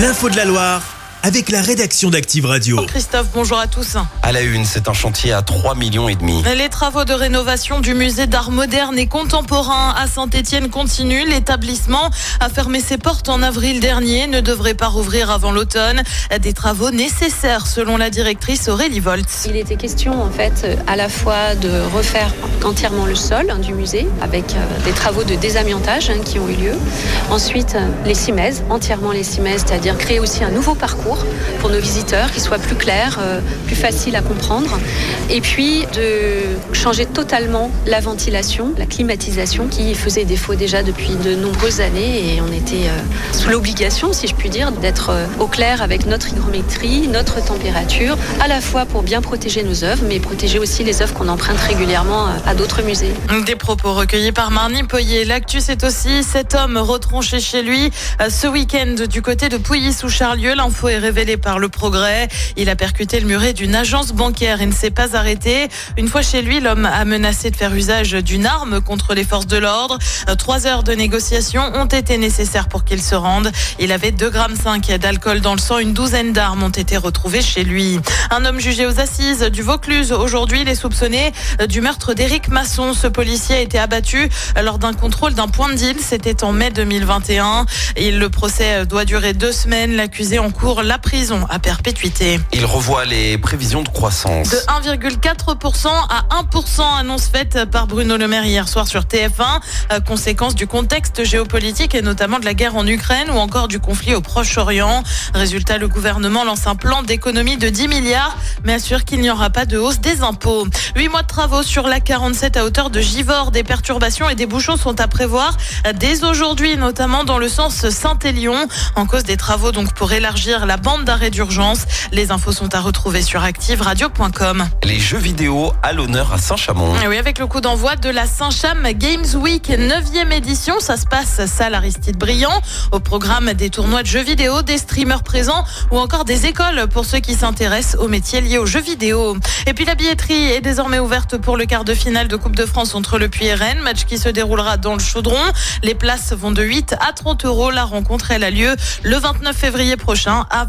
L'info de la Loire avec la rédaction d'Active Radio. Christophe, bonjour à tous. À la une, c'est un chantier à 3 millions et demi. Les travaux de rénovation du musée d'art moderne et contemporain à Saint-Étienne continuent. L'établissement a fermé ses portes en avril dernier, ne devrait pas rouvrir avant l'automne. Des travaux nécessaires selon la directrice Aurélie Voltz. Il était question en fait à la fois de refaire entièrement le sol hein, du musée avec euh, des travaux de désamiantage hein, qui ont eu lieu. Ensuite, euh, les cimaises, entièrement les cimaises, c'est-à-dire créer aussi un nouveau parcours pour nos visiteurs, qui soit plus clair, euh, plus facile à comprendre. Et puis de changer totalement la ventilation, la climatisation qui faisait défaut déjà depuis de nombreuses années et on était euh, sous l'obligation, si je puis dire, d'être euh, au clair avec notre hygrométrie, notre température, à la fois pour bien protéger nos œuvres, mais protéger aussi les œuvres qu'on emprunte régulièrement à d'autres musées. Des propos recueillis par Marnie Poyer. L'actu, c'est aussi cet homme retranché chez lui ce week-end du côté de Pouilly sous Charlieu. L'info est révélé par le progrès. Il a percuté le muret d'une agence bancaire et ne s'est pas arrêté. Une fois chez lui, l'homme a menacé de faire usage d'une arme contre les forces de l'ordre. Trois heures de négociation ont été nécessaires pour qu'il se rende. Il avait 2,5 grammes d'alcool dans le sang. Une douzaine d'armes ont été retrouvées chez lui. Un homme jugé aux assises du Vaucluse. Aujourd'hui, il est soupçonné du meurtre d'Éric Masson. Ce policier a été abattu lors d'un contrôle d'un point de deal. C'était en mai 2021. Et le procès doit durer deux semaines. L'accusé en cours la prison à perpétuité. Il revoit les prévisions de croissance. De 1,4% à 1%, annonce faite par Bruno Le Maire hier soir sur TF1, euh, conséquence du contexte géopolitique et notamment de la guerre en Ukraine ou encore du conflit au Proche-Orient. Résultat, le gouvernement lance un plan d'économie de 10 milliards, mais assure qu'il n'y aura pas de hausse des impôts. Huit mois de travaux sur la 47 à hauteur de Givors. Des perturbations et des bouchons sont à prévoir dès aujourd'hui, notamment dans le sens Saint-Élion, en cause des travaux donc pour élargir la bande d'arrêt d'urgence. Les infos sont à retrouver sur activeradio.com. Les jeux vidéo à l'honneur à Saint-Chamond. Oui, avec le coup d'envoi de la Saint-Cham Games Week 9e édition. Ça se passe salle Aristide Briand. Au programme des tournois de jeux vidéo, des streamers présents ou encore des écoles pour ceux qui s'intéressent aux métiers liés aux jeux vidéo. Et puis la billetterie est désormais ouverte pour le quart de finale de Coupe de France entre le Puy et Rennes, match qui se déroulera dans le Chaudron. Les places vont de 8 à 30 euros. La rencontre, elle a lieu le 29 février prochain à